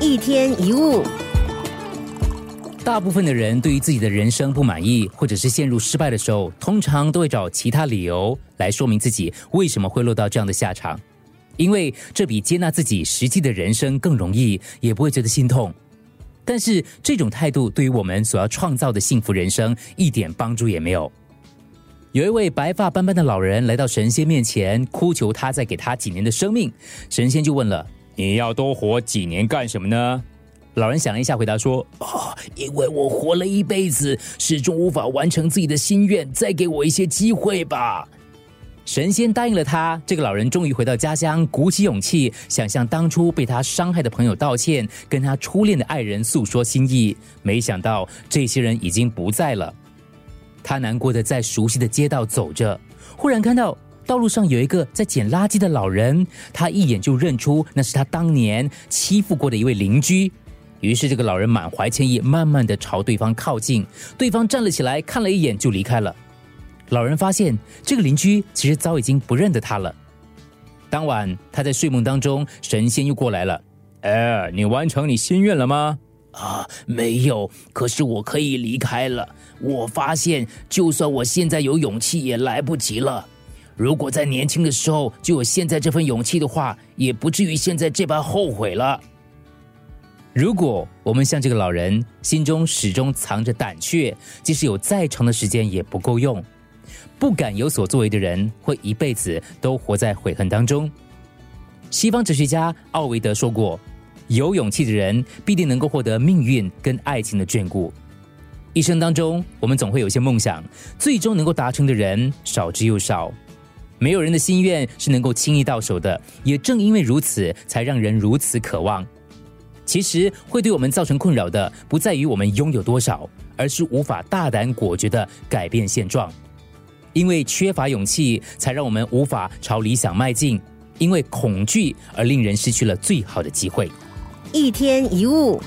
一天一物，大部分的人对于自己的人生不满意，或者是陷入失败的时候，通常都会找其他理由来说明自己为什么会落到这样的下场，因为这比接纳自己实际的人生更容易，也不会觉得心痛。但是这种态度对于我们所要创造的幸福人生一点帮助也没有。有一位白发斑斑的老人来到神仙面前，哭求他再给他几年的生命。神仙就问了。你要多活几年干什么呢？老人想了一下，回答说：“啊，因为我活了一辈子，始终无法完成自己的心愿，再给我一些机会吧。”神仙答应了他。这个老人终于回到家乡，鼓起勇气，想向当初被他伤害的朋友道歉，跟他初恋的爱人诉说心意。没想到这些人已经不在了。他难过的在熟悉的街道走着，忽然看到。道路上有一个在捡垃圾的老人，他一眼就认出那是他当年欺负过的一位邻居。于是，这个老人满怀歉意，慢慢的朝对方靠近。对方站了起来，看了一眼就离开了。老人发现这个邻居其实早已经不认得他了。当晚，他在睡梦当中，神仙又过来了。哎，你完成你心愿了吗？啊，没有。可是我可以离开了。我发现，就算我现在有勇气，也来不及了。如果在年轻的时候就有现在这份勇气的话，也不至于现在这般后悔了。如果我们像这个老人，心中始终藏着胆怯，即使有再长的时间也不够用，不敢有所作为的人，会一辈子都活在悔恨当中。西方哲学家奥维德说过：“有勇气的人必定能够获得命运跟爱情的眷顾。”一生当中，我们总会有些梦想，最终能够达成的人少之又少。没有人的心愿是能够轻易到手的，也正因为如此，才让人如此渴望。其实会对我们造成困扰的，不在于我们拥有多少，而是无法大胆果决的改变现状。因为缺乏勇气，才让我们无法朝理想迈进；因为恐惧，而令人失去了最好的机会。一天一物。